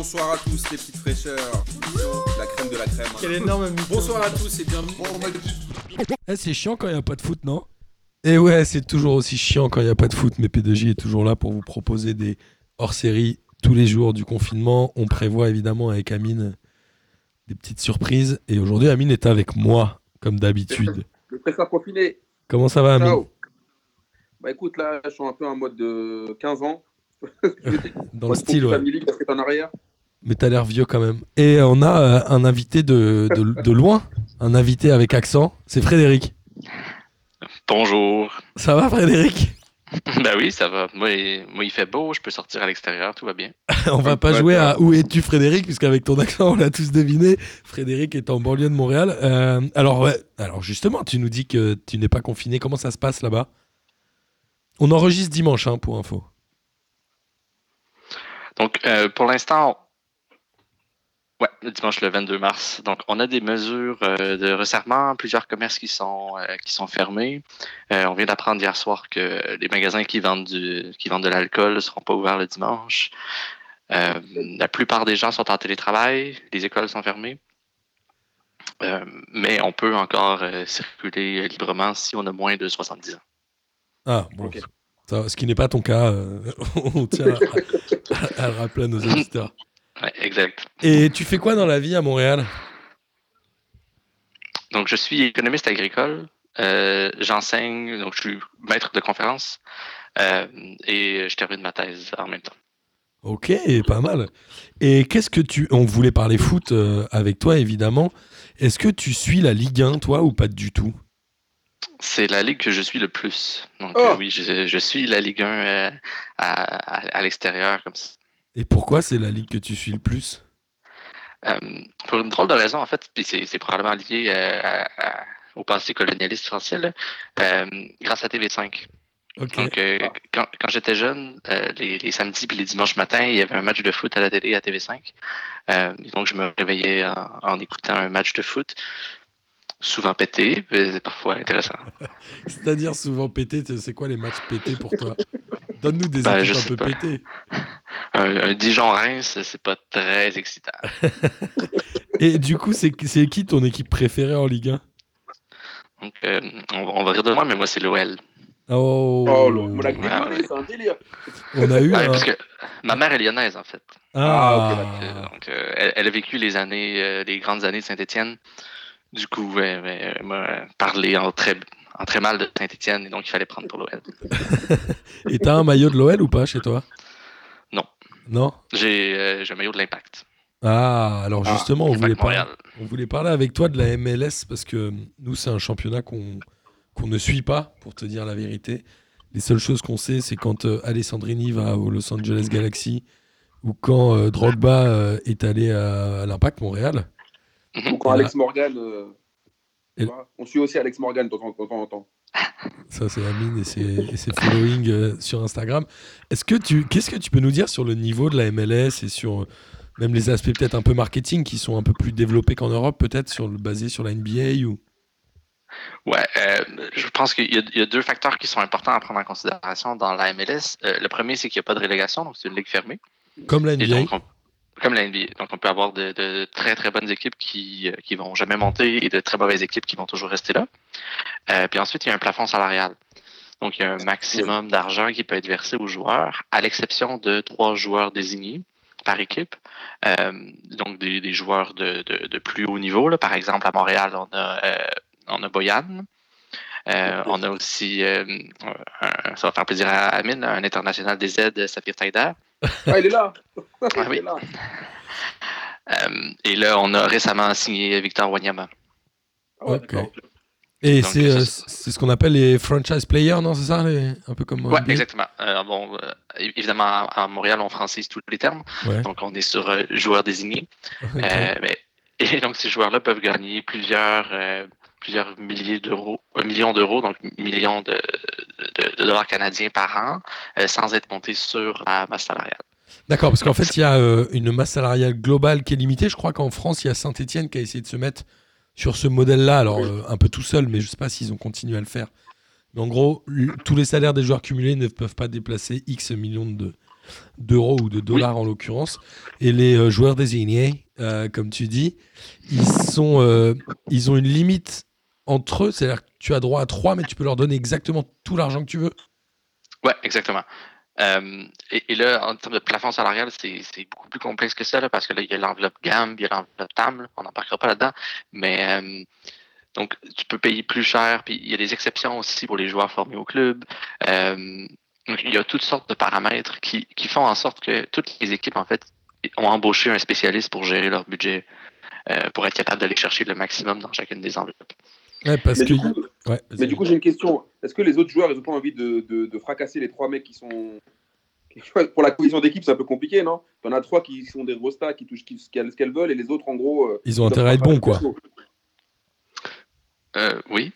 bonsoir à tous les petites fraîcheurs. La crème de la crème. hein. Quel énorme mytho. Bonsoir à tous et bienvenue. Eh, c'est chiant quand il n'y a pas de foot, non? Et ouais, c'est toujours aussi chiant quand il n'y a pas de foot, mais P2J est toujours là pour vous proposer des hors-séries tous les jours du confinement. On prévoit évidemment avec Amine des petites surprises. Et aujourd'hui, Amine est avec moi, comme d'habitude. Le préfère confiné. Comment ça va, Amine? Ciao. Bah écoute, là, je suis un peu en mode de 15 ans. Dans le style, ouais. Family, en arrière. Mais t'as l'air vieux quand même. Et on a euh, un invité de, de, de loin, un invité avec accent, c'est Frédéric. Bonjour. Ça va, Frédéric? Ben oui, ça va. Moi, il, moi, il fait beau, je peux sortir à l'extérieur, tout va bien. On va pas jouer à Où es-tu Frédéric puisqu'avec ton accent on l'a tous deviné. Frédéric est en banlieue de Montréal. Euh, alors ouais, alors justement, tu nous dis que tu n'es pas confiné. Comment ça se passe là-bas? On enregistre dimanche hein, pour info. Donc, euh, pour l'instant, ouais, le dimanche le 22 mars. Donc, on a des mesures euh, de resserrement, plusieurs commerces qui sont, euh, qui sont fermés. Euh, on vient d'apprendre hier soir que les magasins qui vendent, du, qui vendent de l'alcool ne seront pas ouverts le dimanche. Euh, la plupart des gens sont en télétravail, les écoles sont fermées. Euh, mais on peut encore euh, circuler librement si on a moins de 70 ans. Ah bon, ça- ce qui n'est pas ton cas. euh, on tient à, à le rappeler à nos auditeurs. Ouais, exact. Et tu fais quoi dans la vie à Montréal? Donc, je suis économiste agricole. Euh, J'enseigne, donc je suis maître de conférence euh, et je termine ma thèse en même temps. Ok, pas mal. Et qu'est-ce que tu... On voulait parler foot euh, avec toi, évidemment. Est-ce que tu suis la Ligue 1, toi, ou pas du tout? C'est la ligue que je suis le plus. Donc, Oh! euh, oui, je, je suis la Ligue 1 euh, à, à, à l'extérieur comme ça. Et pourquoi c'est la Ligue que tu suis le plus? Euh, pour une drôle de raison, en fait, puis c'est probablement lié euh, à- à- au passé colonialiste français, là, euh, grâce à TV5. Ok. Donc, euh, quand, quand j'étais jeune, euh, les, les samedis et les dimanches matins, il y avait un match de foot à la télé à TV5. Euh, et donc, je me réveillais en, en écoutant un match de foot, souvent pété, mais parfois intéressant. C'est-à-dire souvent pété, c'est quoi les matchs pétés pour toi? Donne-nous des Ben, équipes un peu pas. Un, un Dijon-Reims, c'est pas très excitant. Et du coup, c'est c'est qui ton équipe préférée en Ligue 1 Donc, euh, on, on va rire de moi, mais moi, c'est l'OL. Oh, Oh, Ah, déconné, c'est un délire. On a eu Ouais, un... parce que ma mère est lyonnaise, en fait. Ah, ok, Euh, donc, euh, elle, elle a vécu les années, euh, les grandes années de Saint-Étienne. Du coup, ouais, elle m'a parlé en très, en très mal de Saint-Étienne, et donc il fallait prendre pour l'OL. Et t'as un maillot de l'OL ou pas chez toi? Non. Non? J'ai euh, j'ai un maillot de l'impact. Ah, alors Ah, justement, on voulait, Impact parler, on voulait parler avec toi de la MLS parce que nous, c'est un championnat qu'on qu'on ne suit pas, pour te dire la vérité. Les seules choses qu'on sait, c'est quand euh, Alessandrini va au Los Angeles Galaxy ou quand euh, Drogba euh, est allé à, à l'Impact Montréal. Ou quand Et là- Alex Morgan. euh, Et- On suit aussi Alex Morgan de temps en temps. Ça, c'est Amine et ses, et ses following euh, sur Instagram. Est-ce que tu, qu'est-ce que tu peux nous dire sur le niveau de la MLS et sur euh, même les aspects peut-être un peu marketing qui sont un peu plus développés qu'en Europe, peut-être sur le basé sur la NBA ou? Ouais, euh, je pense qu'il y, y a deux facteurs qui sont importants à prendre en considération dans la MLS. Le premier, c'est qu'il n'y a pas de relégation, donc c'est une ligue fermée. comme la NBA. Comme la NBA. Donc, on peut avoir de, de très, très bonnes équipes qui euh, qui vont jamais monter et de très mauvaises équipes qui vont toujours rester là. Euh, puis ensuite, il y a un plafond salarial. Donc, il y a un maximum d'argent qui peut être versé aux joueurs, à l'exception de trois joueurs désignés par équipe. Euh, donc, des, des joueurs de, de, de plus haut niveau. Là. Par exemple, à Montréal, on a, euh, on a Boyan. Euh, on a aussi, un- ça va faire plaisir à Amine, un international des aides, Safir Taider. Ah, il est là Ah Il oui. est là. Euh, et là, on a récemment signé Victor Wanyama. Ah ouais, Ok. d'accord. Et c'est euh, ce qu'on appelle les franchise players, non C'est ça les- Un peu comme. NBA? exactement. Euh, bon, euh, évidemment, à Montréal, on francise tous les termes. Ouais. Donc, on est sur euh, joueurs désignés. Euh, mais- et donc, ces joueurs-là peuvent gagner plusieurs, euh, plusieurs milliers d'euros, un million d'euros, donc millions de, de- de dollars canadiens par an, euh, sans être montés sur la masse salariale. D'accord, parce qu'en fait, il y a euh, une masse salariale globale qui est limitée. Je crois qu'en France, il y a Saint-Etienne qui a essayé de se mettre sur ce modèle-là, alors euh, un peu tout seul, mais je ne sais pas s'ils ont continué à le faire. Mais en gros, tous les salaires des joueurs cumulés ne peuvent pas déplacer X millions de, d'euros ou de dollars en l'occurrence. Et les euh, joueurs désignés, euh, comme tu dis, ils, sont, euh, ils ont une limite entre eux. C'est-à-dire que tu as droit à trois, mais tu peux leur donner exactement tout l'argent que tu veux. Ouais, exactement. Euh, et, là, en termes de plafond salarial, c'est beaucoup plus complexe que ça, là, parce que là, il y a l'enveloppe gamme, il y a l'enveloppe TAM, là, on n'en parlera pas là-dedans. Mais euh, donc, tu peux payer plus cher, puis il y a des exceptions aussi pour les joueurs formés au club. Euh, il y a toutes sortes de paramètres qui, qui font en sorte que toutes les équipes, en fait, ont embauché un spécialiste pour gérer leur budget, pour être capable d'aller chercher le maximum dans chacune des enveloppes. Ouais, parce Mais que. du coup, Ouais, mais du coup, j'ai une question. Est-ce que les autres joueurs, ils n'ont pas envie de, de, de fracasser les trois mecs qui sont. Pour la cohésion d'équipe, c'est un peu compliqué, non? T'en as trois qui sont des rostas, qui touchent qui- ce qu'elles ce qu'elles veulent, et les autres, en gros. euh, Ils ont intérêt à être bons, quoi. Euh, oui.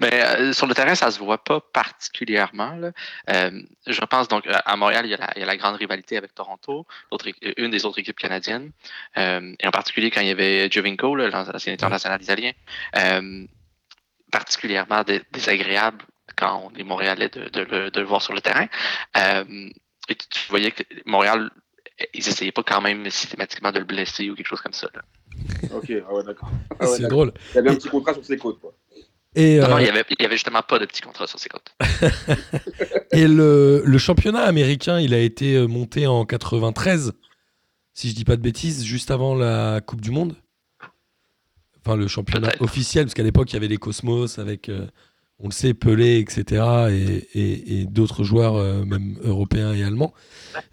Mais euh, sur le terrain, ça se voit pas particulièrement. là. Euh, je pense donc à à Montréal, il y, a la, il y a la grande rivalité avec Toronto, une des autres équipes canadiennes, Euh, et en particulier quand il y avait Jovinko, là, l'ancien international italien, euh, particulièrement dé- désagréable quand on est Montréalais de, de le, de le voir sur le terrain. Euh, et tu, tu voyais que Montréal, ils essayaient pas quand même systématiquement de le blesser ou quelque chose comme ça. là. Ok, ah ouais, d'accord. Ah ouais, c'est drôle. Il y avait un petit contrat sur ses côtes, quoi. Et, Non, non, euh, il y avait, justement pas de petits contrats sur ses côtes. et le, le championnat américain, il a été euh, monté en 93, si je dis pas de bêtises, juste avant la Coupe du Monde. Enfin, le championnat officiel, parce qu'à l'époque, il y avait les Cosmos avec, euh, on le sait, Pelé, etc. et, et- et d'autres joueurs, euh, même européens et allemands.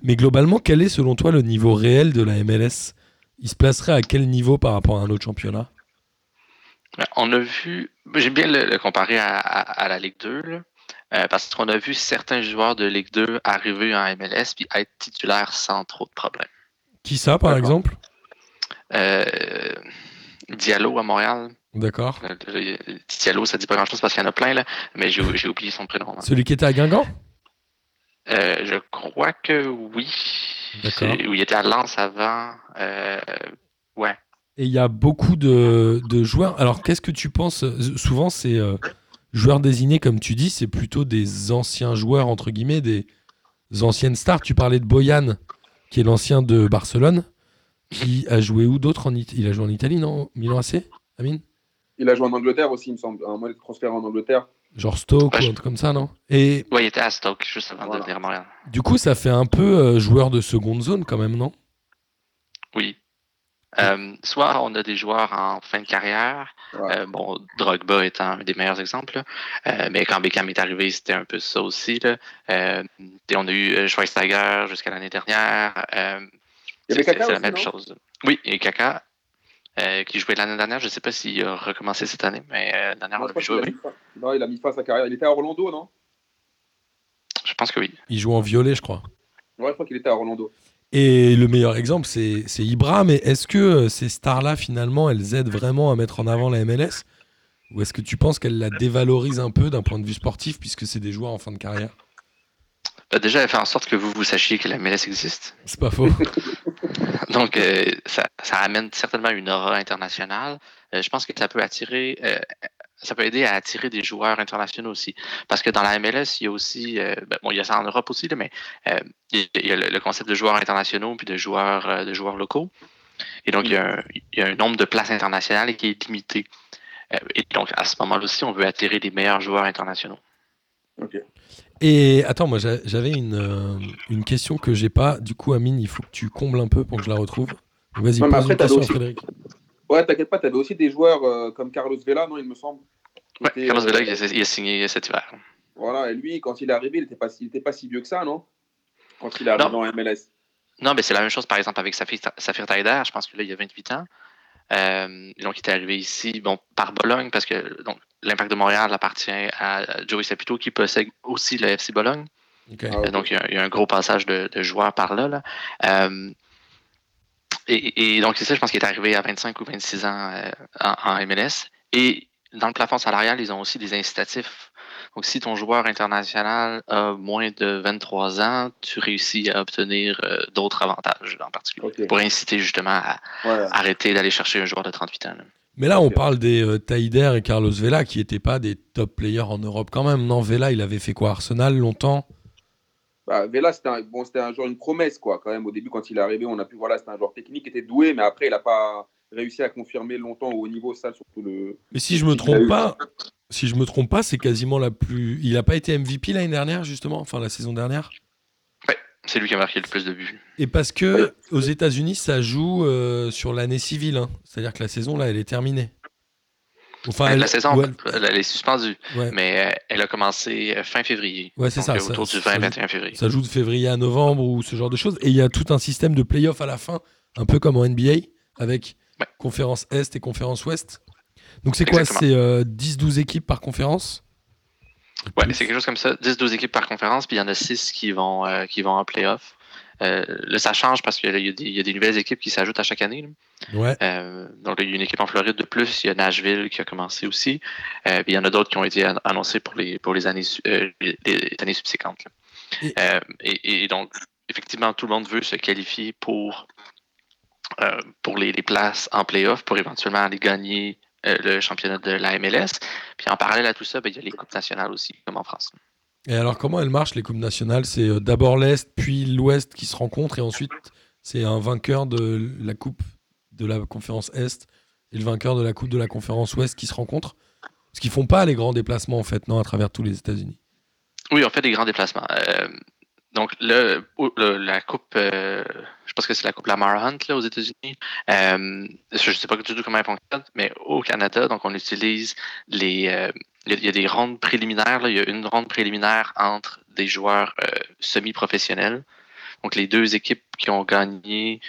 Mais globalement, quel est selon toi le niveau réel de la MLS Il se placerait à quel niveau par rapport à un autre championnat? On a vu, j'aime bien le, le comparer à, à- à la Ligue 2, là, euh, parce qu'on a vu certains joueurs de Ligue 2 arriver en MLS puis être titulaires sans trop de problèmes. Qui ça, par exemple? Euh, Diallo à Montréal. D'accord. Euh, Diallo, ça dit pas grand-chose parce qu'il y en a plein, là, mais j'ai oublié son prénom. là. Celui qui était à Guingamp? Euh, je crois que oui. D'accord. Oui, il était à Lens avant. Ouais. Et il y a beaucoup de, de joueurs. Alors, qu'est-ce que tu penses? Souvent, ces euh, joueurs désignés, comme tu dis, c'est plutôt des anciens joueurs, entre guillemets, des anciennes stars. Tu parlais de Boyan, qui est l'ancien de Barcelone, qui a joué où d'autre en Italie Il a joué en Italie, non? Milan AC Amine? Il a joué en Angleterre aussi, il me semble. Un mois de transfert en Angleterre. Genre Stoke Ouais, ou je- un truc comme ça, non? Et Ouais, il était à Stoke juste avant Voilà. de venir Montréal. du coup, ça fait un peu euh, joueur de seconde zone, quand même, non? Oui. Euh, soit on a des joueurs en fin de carrière, Ouais. euh, bon, Drogba étant un des meilleurs exemples, là. Euh, mais quand Beckham est arrivé, c'était un peu ça aussi. Là. Euh, et on a eu Schweinsteiger jusqu'à l'année dernière. Euh, Il c'est- la même non? chose. Oui, et Kaka, euh, qui jouait l'année dernière. Je ne sais pas s'il a recommencé cette année, mais euh, l'année dernière, on l'a vu jouer, oui. fin- non, il a mis fin à sa carrière. Il était à Orlando, non? Je pense que oui. Il joue en violet, je crois. Ouais, je crois qu'il était à Orlando. Et le meilleur exemple, c'est Ibra. Mais est-ce que euh, ces stars-là, finalement, elles aident vraiment à mettre en avant la MLS Ou est-ce que tu penses qu'elles la dévalorisent un peu d'un point de vue sportif, puisque c'est des joueurs en fin de carrière? Bah, déjà, elle fait en sorte que vous, vous sachiez que la MLS existe. C'est pas faux. Donc, euh, ça, ça amène certainement une aura internationale. Euh, je pense que ça peut attirer, euh, ça peut aider à attirer des joueurs internationaux aussi. Parce que dans la MLS, il y a aussi, euh, ben, bon, il y a ça en Europe aussi, là, mais euh, il y a- le, le concept de joueurs internationaux puis de joueurs, euh, de joueurs locaux. Et donc, il y, a un, il y a un nombre de places internationales qui est limité. Euh, et donc, à ce moment-là aussi, on veut attirer les meilleurs joueurs internationaux. Ok. Et attends, moi j'a- j'avais une, euh, une question que j'ai pas. Du coup, Amine, il faut que tu combles un peu pour que je la retrouve. Vas-y, pose après, une t'avais question Frédéric. Ouais, t'inquiète pas, t'avais aussi des joueurs euh, comme Carlos Vela, non, il me semble. Qui Ouais, était, Carlos euh, Vela, il a, il a signé cet hiver. Voilà, et lui, quand il est arrivé, il n'était pas, si- il était pas si vieux que ça, non? Quand il est arrivé Non. en MLS. Non, mais c'est la même chose, par exemple, avec Safir, Safir Taider. Je pense que là, il y a 28 ans. Euh, donc, il est arrivé ici bon, par Bologne, parce que donc, l'Impact de Montréal appartient à Joey Sapito, qui possède aussi le FC Bologne. Ah. Euh, Donc, il y, a, il y a un gros passage de, de joueurs par là. là. Euh, et, et donc, c'est ça, je pense qu'il est arrivé à 25 ou 26 ans euh, en, en MLS. Et dans le plafond salarial, ils ont aussi des incitatifs. Donc, si ton joueur international a moins de 23 ans, tu réussis à obtenir euh, d'autres avantages en particulier. Pour inciter justement à arrêter d'aller chercher un joueur de 38 ans. là. Mais là, on parle des euh, Taider et Carlos Vela qui n'étaient pas des top players en Europe quand même. Non, Vela, il avait fait quoi? Arsenal longtemps? Bah, Vela, c'était un, bon, un joueur, une promesse, quoi, quand même. Au début, quand il est arrivé, on a pu, voilà, c'était un joueur technique, était doué, mais après, il n'a pas réussi à confirmer longtemps au niveau, ça, surtout le. Mais si je me trompe pas, si je me trompe pas, c'est quasiment la plus. Il n'a pas été MVP l'année dernière, justement, enfin la saison dernière? Ouais, c'est lui qui a marqué le plus de buts. Et parce que aux États-Unis, ça joue euh, sur l'année civile, hein. c'est-à-dire que la saison là, elle est terminée. Enfin, la saison, elle, est suspendue, mais euh, elle a commencé euh, fin février. Ouais, c'est ça. Autour du 20-21 février. Ça joue de février à novembre ou ce genre de choses. Et il y a tout un système de play-off à la fin, un peu comme en NBA, avec conférence Est et conférence Ouest. Donc c'est quoi? C'est 10-12 équipes par conférence? Ouais, c'est quelque chose comme ça. 10-12 équipes par conférence, puis il y en a 6 qui vont, euh, qui vont en playoff. Euh, là, ça change parce qu'il y, y, a des nouvelles équipes qui s'ajoutent à chaque année. Ouais. Euh, donc, il y a une équipe en Floride de plus. Il y a Nashville qui a commencé aussi. puis il y en a d'autres qui ont été annoncés pour les, pour les, années, les, années subséquentes. Et... donc, effectivement, tout le monde veut se qualifier pour, pour les, les, places en playoff pour éventuellement aller gagner euh, le championnat de la MLS. Puis en parallèle à tout ça, ben, il y a les coupes nationales aussi, comme en France. Et alors, comment elles marchent, les coupes nationales? C'est euh, d'abord l'Est, puis l'Ouest qui se rencontrent, et ensuite, c'est un vainqueur de la coupe de la conférence Est et le vainqueur de la coupe de la conférence Ouest qui se rencontrent Parce qu'ils font pas les grands déplacements, en fait, non, à travers tous les États-Unis? Oui, on fait des grands déplacements. Euh, donc, le, la coupe, euh, je pense que c'est la coupe Lamar Hunt là, aux États-Unis. Euh, je ne sais pas du tout comment elle fonctionne, mais au Canada, donc on utilise les. Euh, il y, a des rondes préliminaires. Là. Il y a une ronde préliminaire entre des joueurs semi-professionnels. Donc, les deux équipes qui ont gagné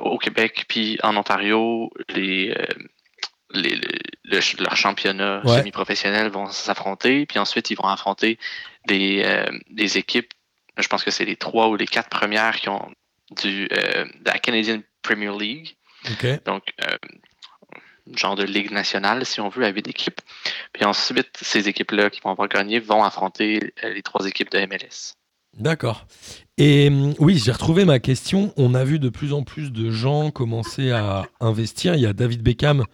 au Québec puis en Ontario, les. Les, leur championnat semi-professionnel vont s'affronter, puis ensuite ils vont affronter des, des équipes je pense que c'est les trois ou les quatre premières qui ont du, euh, de la Canadian Premier League. Donc, euh, genre de ligue nationale, si on veut, avec d'équipes. Puis ensuite, ces équipes-là qui vont avoir gagné vont affronter euh, les trois équipes de MLS. D'accord. Et oui, j'ai retrouvé ma question. On a vu de plus en plus de gens commencer à investir. Il y a David Beckham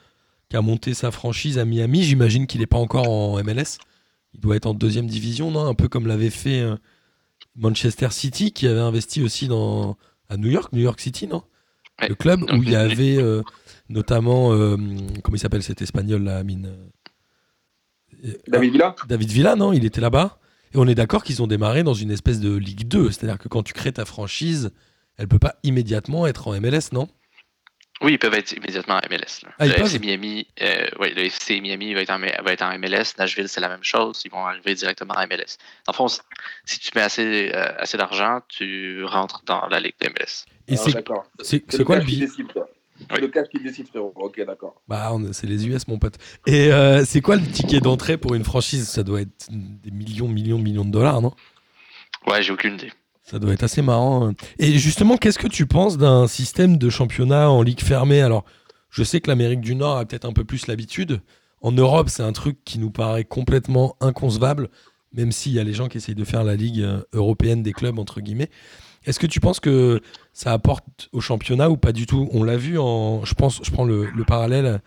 qui a monté sa franchise à Miami. J'imagine qu'il n'est pas encore en MLS. Il doit être en deuxième division, non? Un peu comme l'avait fait Manchester City qui avait investi aussi dans à New York, New York City, non? Le club où il y avait euh, notamment euh, comment il s'appelle cet espagnol là, mine euh, David Villa? David Villa, non? Il était là-bas. Et on est d'accord qu'ils ont démarré dans une espèce de Ligue 2, c'est-à-dire que quand tu crées ta franchise, elle peut pas immédiatement être en MLS, non? Oui, ils peuvent être immédiatement en MLS. Ah, le, FC Miami, euh, oui, le FC Miami va être, en, va être en MLS. Nashville, c'est la même chose. Ils vont arriver directement en MLS. Le fond, si tu mets assez, euh, assez d'argent, tu rentres dans la Ligue de MLS. Et ah, c'est quoi le billet C'est le cash qui décide, frérot. Ok, d'accord. Bah, c'est les US, mon pote. Et euh, c'est quoi le ticket d'entrée pour une franchise? Ça doit être des millions, millions, millions de dollars, non? Ouais, j'ai aucune idée. Ça doit être assez marrant. Hein. Et justement, qu'est-ce que tu penses d'un système de championnat en ligue fermée? Alors, je sais que l'Amérique du Nord a peut-être un peu plus l'habitude. En Europe, c'est un truc qui nous paraît complètement inconcevable, même s'il y a les gens qui essayent de faire la ligue euh, européenne des clubs, entre guillemets. Est-ce que tu penses que ça apporte au championnat ou pas du tout? On l'a vu en. Je pense, je prends le, parallèle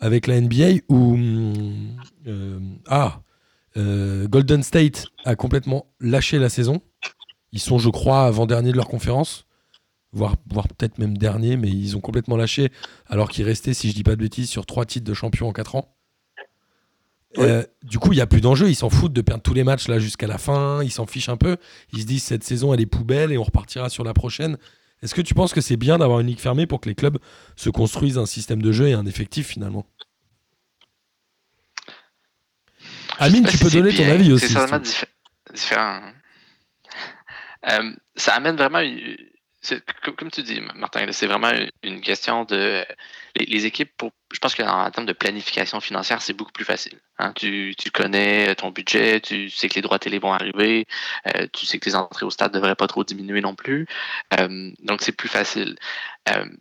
avec la NBA où. Euh, ah euh, Golden State a complètement lâché la saison ils sont, je crois, avant-dernier de leur conférence, voire, voire peut-être même dernier, mais ils ont complètement lâché, alors qu'ils restaient, si je dis pas de bêtises, sur trois titres de champion en quatre ans. Euh, du coup, il n'y a plus d'enjeu. Ils s'en foutent de perdre tous les matchs là jusqu'à la fin. Ils s'en fichent un peu. Ils se disent cette saison elle est poubelle et on repartira sur la prochaine. Est-ce que tu penses que c'est bien d'avoir une ligue fermée pour que les clubs se construisent un système de jeu et un effectif finalement? Amine, tu peux donner ton avis aussi. C'est différent. Euh, ça amène vraiment, comme tu dis, Martin, c'est vraiment une question de les, équipes. Pour, je pense qu'en termes de planification financière, c'est beaucoup plus facile. Hein. Tu, connais ton budget, tu sais que les droits télé vont arriver, euh, tu sais que les entrées au stade ne devraient pas trop diminuer non plus. Euh, donc c'est plus facile.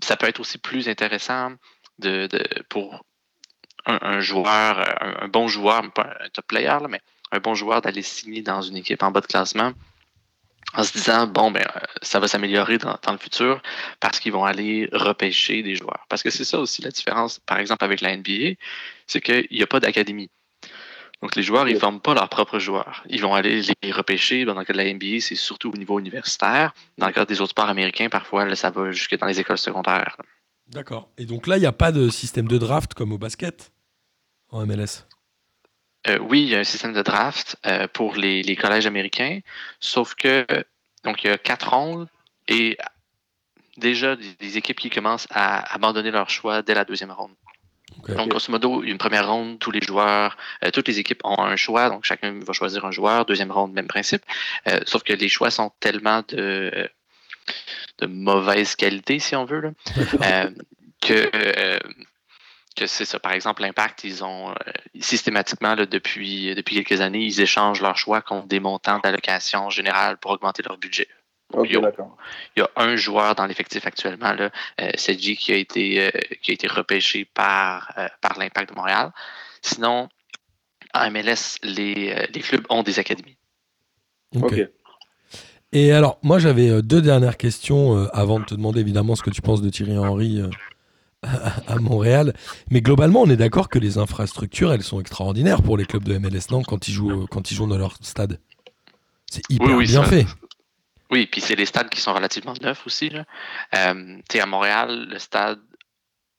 ça peut être aussi plus intéressant de, pour un, joueur, un, bon joueur, pas un top player, mais un bon joueur d'aller signer dans une équipe en bas de classement en se disant, bon, ben, euh, ça va s'améliorer dans, le futur parce qu'ils vont aller repêcher des joueurs. Parce que c'est ça aussi la différence, par exemple, avec la NBA, c'est qu'il n'y a pas d'académie. Donc les joueurs, ils ne forment pas leurs propres joueurs. Ils vont aller les repêcher. Dans le cas de la NBA, c'est surtout au niveau universitaire. Dans le cas des autres sports américains, parfois, ça va jusque dans les écoles secondaires. D'accord. Et donc là, il n'y a pas de système de draft comme au basket en MLS euh, Oui, il y a un système de draft euh, pour les, collèges américains, sauf que donc il y a quatre rondes et déjà des, équipes qui commencent à abandonner leur choix dès la deuxième ronde. Donc, grosso modo, une première ronde, tous les joueurs, euh, toutes les équipes ont un choix, donc chacun va choisir un joueur. Deuxième ronde, même principe. sauf que les choix sont tellement de, de mauvaise qualité, si on veut, que, que c'est ça. Par exemple, l'Impact, ils ont euh, systématiquement, depuis, depuis quelques années, ils échangent leurs choix contre des montants d'allocation générale pour augmenter leur budget. il, y a, un joueur dans l'effectif actuellement, là, qui a été qui a été repêché par, par l'Impact de Montréal. Sinon, en MLS, les, les clubs ont des académies. OK. Et alors, moi, j'avais euh, deux dernières questions euh, avant de te demander évidemment ce que tu penses de Thierry Henry euh, à, Montréal. Mais globalement, on est d'accord que les infrastructures, elles sont extraordinaires pour les clubs de MLS, non Quand ils jouent, quand ils jouent dans leur stade. C'est hyper bien fait. Oui, puis c'est les stades qui sont relativement neufs aussi. Là. à Montréal, le stade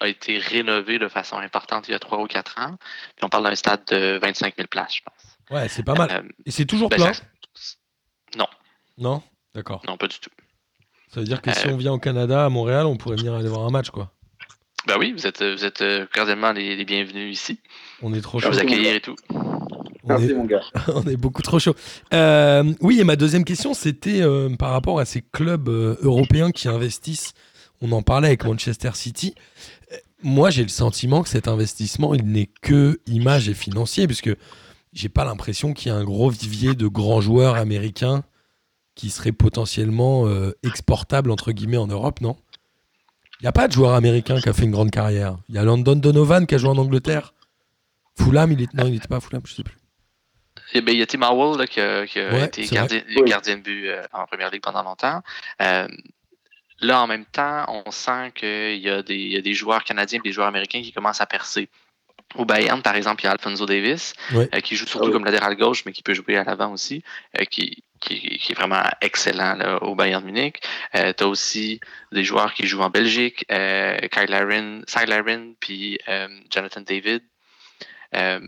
a été rénové de façon importante il y a trois ou quatre ans. Puis on parle d'un stade de 25 000 places, je pense. Ouais, c'est pas mal. Et c'est toujours ben, plein? Non. Non? D'accord. Non, pas du tout. Ça veut dire que si euh, on vient au Canada, à Montréal, on pourrait venir aller voir un match, quoi. Ben oui, vous êtes, vous êtes euh, cordialement les, bienvenus ici. On est trop chaud. vous accueillir et tout. Merci, mon gars. on est beaucoup trop chaud. Euh, oui, et ma deuxième question, c'était par rapport à ces clubs européens qui investissent. On en parlait avec Manchester City. Moi, j'ai le sentiment que cet investissement, il n'est que image et financier, puisque j'ai pas l'impression qu'il y a un gros vivier de grands joueurs américains qui serait potentiellement euh, exportable entre guillemets en Europe, non? Il n'y a pas de joueur américain qui a fait une grande carrière. Il y a London Donovan qui a joué en Angleterre. Fulham, il est... non, il n'était pas à Fulham, je sais plus. Eh ben, il y a Tim Howell qui a, été gardien, de but euh, en première ligue pendant longtemps. Euh, là, en même temps, on sent qu'il y, a des joueurs canadiens et des joueurs américains qui commencent à percer. Au Bayern, par exemple, il y a Alfonso Davis, qui joue surtout comme latéral gauche, mais qui peut jouer à l'avant aussi, qui, qui, est vraiment excellent au Bayern Munich. Euh, tu as aussi des joueurs qui jouent en Belgique, euh, Kyle Larin, puis euh, Jonathan David. Euh,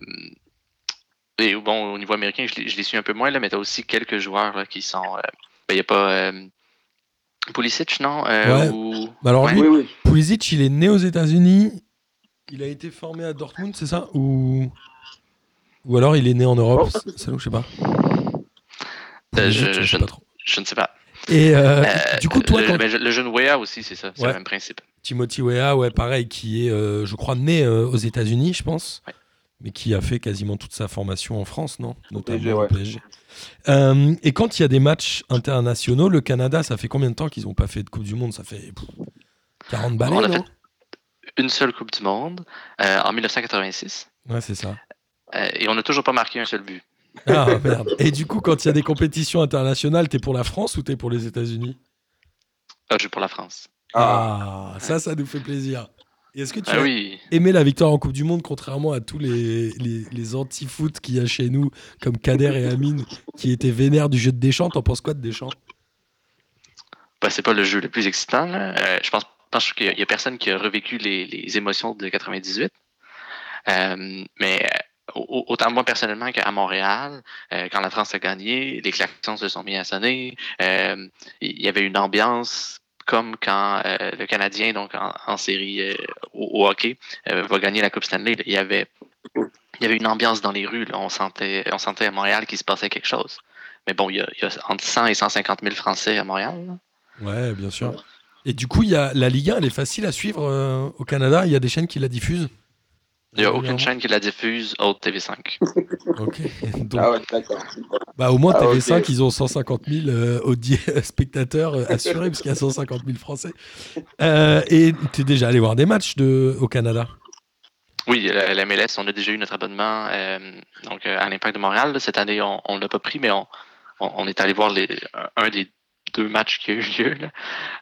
et bon, au niveau américain, je, les suis un peu moins, là, mais tu as aussi quelques joueurs qui sont. Ben, il n'y a pas. Pulisic, non? Ou... Bah, alors, lui, Pulisic, il est né aux États-Unis. Il a été formé à Dortmund, c'est ça? Ou... ou alors il est né en Europe oh. Ça, je sais pas. Euh, je, je, ne sais pas. Et euh, euh, du coup, toi, le, le jeune Wea aussi, c'est ça, c'est le même principe. Timothy Wea, ouais, pareil, qui est, je crois, né aux États-Unis, je pense, mais qui a fait quasiment toute sa formation en France, non? Notamment au PSG. et quand il y a des matchs internationaux, le Canada, ça fait combien de temps qu'ils n'ont pas fait de Coupe du Monde? Ça fait 40 balais, On a fait une seule Coupe du Monde en 1986. Ouais, c'est ça. et on n'a toujours pas marqué un seul but. Ah merde. Et du coup, quand il y a des compétitions internationales, t'es pour la France ou t'es pour les États-Unis? Ah, Je suis pour la France. Ah, ça, ça nous fait plaisir. Est-ce que tu ah, as oui. aimé la victoire en Coupe du Monde, contrairement à tous les, les, anti-foot qu'il y a chez nous, comme Kader et Amine, qui étaient vénères du jeu de Deschamps? T'en penses quoi de Deschamps? Bah, C'est pas le jeu le plus excitant. Euh, je pense, pense qu'il y a personne qui a revécu les, les émotions de 98. Euh, mais autant moi personnellement qu'à Montréal, euh, quand la France a gagné, les klaxons se sont mis à sonner. Euh, il y avait une ambiance comme quand euh, le Canadien, donc en, série au, hockey, va gagner la Coupe Stanley. Il y avait, une ambiance dans les rues. On, sentait, on sentait à Montréal qu'il se passait quelque chose. Mais bon, il y, a, entre 100 et 150 000 Français à Montréal. Ouais, bien sûr. Et du coup, y a, la Ligue 1, elle est facile à suivre au Canada? Il y a des chaînes qui la diffusent? Il n'y a aucune chaîne qui la diffuse autre TV5. ok. Ah ouais, d'accord. Bah, au moins, ah, TV5, ils ont 150 000 euh, spectateurs euh, assurés, parce qu'il y a 150 000 Français. Euh, et tu es déjà allé voir des matchs de, au Canada? Oui, la, MLS, on a déjà eu notre abonnement donc, à l'Impact de Montréal. Cette année, on ne l'a pas pris, mais on, on, est allé voir les, un des deux matchs qui a eu lieu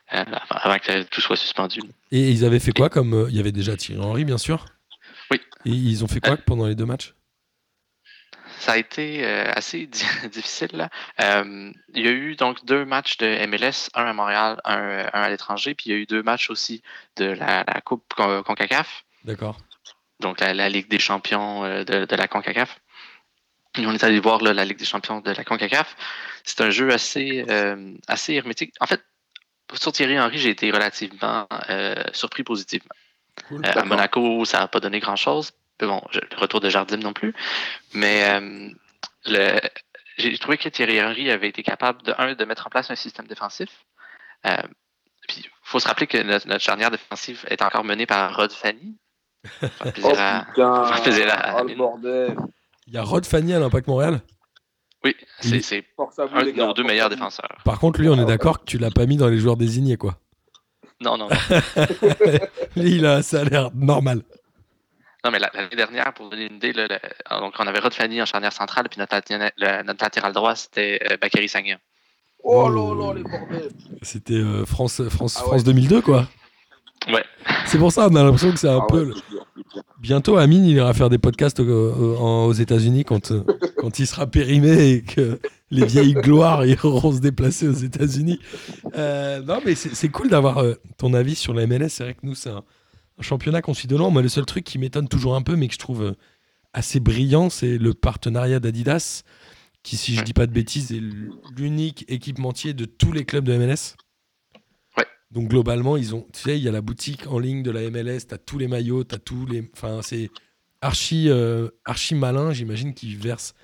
avant que tout soit suspendu. Et ils avaient fait quoi comme Il y avait déjà Thierry Henry, bien sûr? Oui. Et ils ont fait quoi pendant les deux matchs? Ça a été euh, assez difficile. Euh, il y a eu donc deux matchs de MLS, un à Montréal, un, à l'étranger, puis il y a eu deux matchs aussi de la, Coupe CONCACAF. D'accord. Donc la, Ligue des champions de, la CONCACAF. on est allé voir la Ligue des champions de la CONCACAF. C'est un jeu assez, assez hermétique. En fait, sur Thierry Henry, j'ai été relativement surpris positivement. À Monaco, ça n'a pas donné grand-chose bon, le retour de Jardim non plus. Mais euh, j'ai trouvé que Thierry Henry avait été capable, de, un, de mettre en place un système défensif. Euh, puis, il faut se rappeler que notre, charnière défensive est encore menée par Rod Fanny. oh, putain, oh, bordel. Il y a Rod Fanny à l'Impact Montréal Oui, c'est un de nos deux meilleurs défenseurs. Par contre, lui, on est d'accord que tu l'as pas mis dans les joueurs désignés, quoi. Non, non, non. lui, il a, ça a l'air normal. Non, mais l'année dernière, pour donner une idée, donc on avait Rod Fanny en charnière centrale, puis notre, latéral droit, c'était euh, Bakary Sagna. Oh là là, les bordels C'était euh, France, France, ah France 2002, quoi. Ouais. C'est pour ça, on a l'impression que c'est un ah peu. Bientôt, Amine, il ira faire des podcasts aux, États-Unis quand, euh, quand il sera périmé et que les vieilles gloires iront se déplacer aux États-Unis. non, mais c'est cool d'avoir ton avis sur la MLS. C'est vrai que nous, c'est un un championnat qu'on suit de loin. Moi, le seul truc qui m'étonne toujours un peu, mais que je trouve euh, assez brillant, c'est le partenariat d'Adidas, qui, si je dis pas de bêtises, est l'unique équipementier de tous les clubs de MLS. Ouais. Donc globalement, ils ont, tu sais, il y a la boutique en ligne de la MLS, tu as tous les maillots, tu as tous les. Enfin, c'est archi, euh, archi malin, j'imagine, qu'ils versent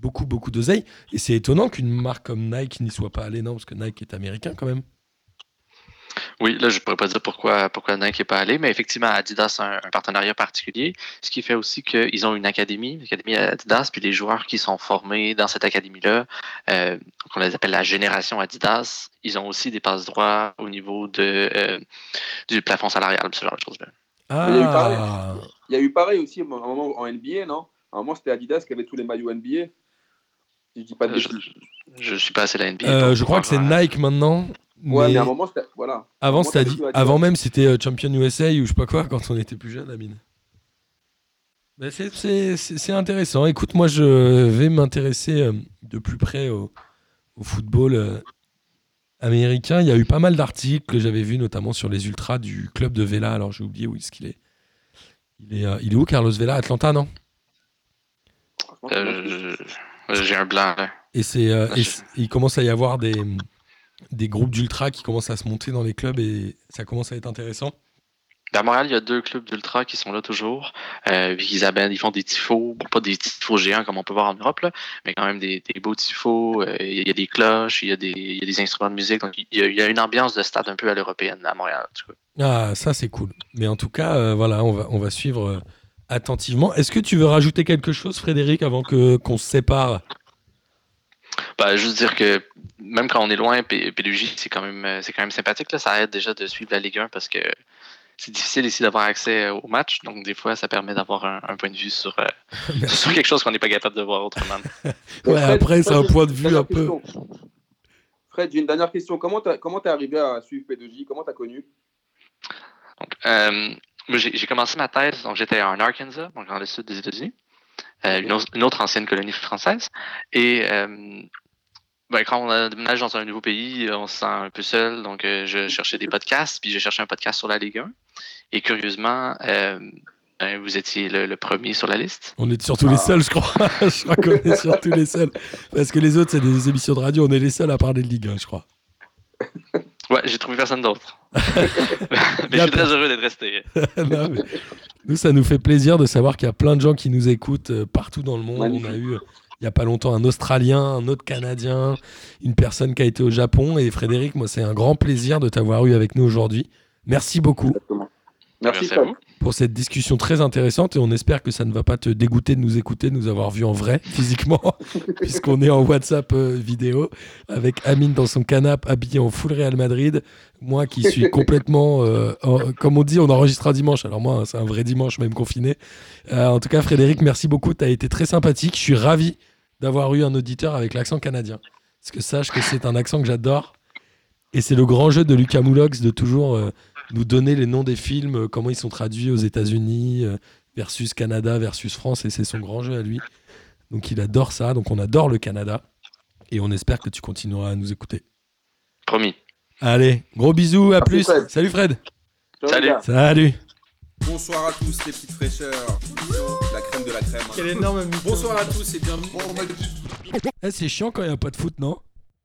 beaucoup, beaucoup d'oseille. Et c'est étonnant qu'une marque comme Nike n'y soit pas allée, non Parce que Nike est américain quand même. Oui, là, je ne pourrais pas dire pourquoi, pourquoi Nike n'est pas allé, mais effectivement, Adidas a un, partenariat particulier, ce qui fait aussi qu'ils ont une académie, l'académie Adidas, puis les joueurs qui sont formés dans cette académie-là, euh, qu'on les appelle la génération Adidas, ils ont aussi des passes droits au niveau de, euh, du plafond salarial, ce genre de choses-là. Ah. Il, y a eu pareil, aussi un moment en NBA, non? À un moment, c'était Adidas qui avait tous les maillots NBA. Si je dis pas de euh, je, ne suis pas assez la NBA. Euh, je crois que c'est Nike maintenant. Ouais, mais, à un moment, c'était. Voilà. Avant, dit... Avant même, c'était euh, Champion USA ou je sais pas quoi quand on était plus jeune, Amine. c'est intéressant. Écoute, moi, je vais m'intéresser euh, de plus près au, football euh, américain. Il y a eu pas mal d'articles que j'avais vus, notamment sur les ultras du club de Vela. Alors, j'ai oublié où est-ce qu'il est. Il est, il est où, Carlos Vela? Atlanta, non? J'ai un blanc, là. Et, c'est, il commence à y avoir des des groupes d'ultra qui commencent à se monter dans les clubs et ça commence à être intéressant. À Montréal, il y a deux clubs d'ultra qui sont là toujours. Euh, ils, ils, font des tifos, pas des tifos géants comme on peut voir en Europe, mais quand même des, beaux tifos. Euh, il y a des cloches, il y a des, instruments de musique. Donc, il y, a, une ambiance de stade un peu à l'européenne à Montréal. Ah, ça, c'est cool. Mais en tout cas, euh, voilà, on va, on va suivre euh, attentivement. Est-ce que tu veux rajouter quelque chose, Frédéric, avant que, qu'on se sépare? Bah, juste dire que même quand on est loin, PDJ, c'est quand même euh, c'est quand même sympathique. Là. Ça aide déjà de suivre la Ligue 1 parce que c'est difficile ici d'avoir accès au match. Donc, des fois, ça permet d'avoir un, point de vue sur, euh, sur quelque chose qu'on n'est pas capable de voir autrement. ouais, après, c'est un point de vue un peu. Fred, j'ai une dernière question. Comment tu es arrivé à suivre P2J Comment tu as connu euh, J'ai commencé ma thèse, donc j'étais en Arkansas, donc dans le sud des États-Unis, une, une, autre ancienne colonie française. Et ben, quand on déménage dans un nouveau pays, on se sent un peu seul. Donc, euh, je cherchais des podcasts, puis j'ai cherché un podcast sur la Ligue 1. Et curieusement, euh, ben, vous étiez le, premier sur la liste. On est surtout les seuls, je crois. je crois qu'on est surtout les seuls. Parce que les autres, c'est des émissions de radio. On est les seuls à parler de Ligue 1, je crois. Ouais, j'ai trouvé personne d'autre. mais je suis très heureux d'être resté. Nous, ça nous fait plaisir de savoir qu'il y a plein de gens qui nous écoutent euh, partout dans le monde. On a eu il n'y a pas longtemps un Australien, un autre Canadien, une personne qui a été au Japon. Et Frédéric, moi, c'est un grand plaisir de t'avoir eu avec nous aujourd'hui. Merci beaucoup. Merci, à vous. Pour cette discussion très intéressante et on espère que ça ne va pas te dégoûter de nous écouter, de nous avoir vus en vrai, physiquement, puisqu'on est en WhatsApp euh, vidéo avec Amine dans son canapé habillé en full Real Madrid, moi qui suis complètement, euh, comme on dit, on enregistre un dimanche. Alors moi, c'est un vrai dimanche, même confiné. Euh, en tout cas, Frédéric, merci beaucoup. Tu as été très sympathique. Je suis ravi d'avoir eu un auditeur avec l'accent canadien. Parce que sache que c'est un accent que j'adore. Et c'est le grand jeu de Lucas Moulox de toujours euh, nous donner les noms des films, euh, comment ils sont traduits aux États-Unis, euh, versus Canada, versus France. Et c'est son grand jeu à lui. Donc il adore ça, donc on adore le Canada. Et on espère que tu continueras à nous écouter. Promis. Allez, gros bisous, à Merci, plus. Fred. Salut Fred. Salut. Salut. Bonsoir à tous les petites fraîcheurs. La crème de la crème. Quel énorme. Bonsoir à tous et bienvenue. Eh, c'est chiant quand il n'y a pas de foot, non?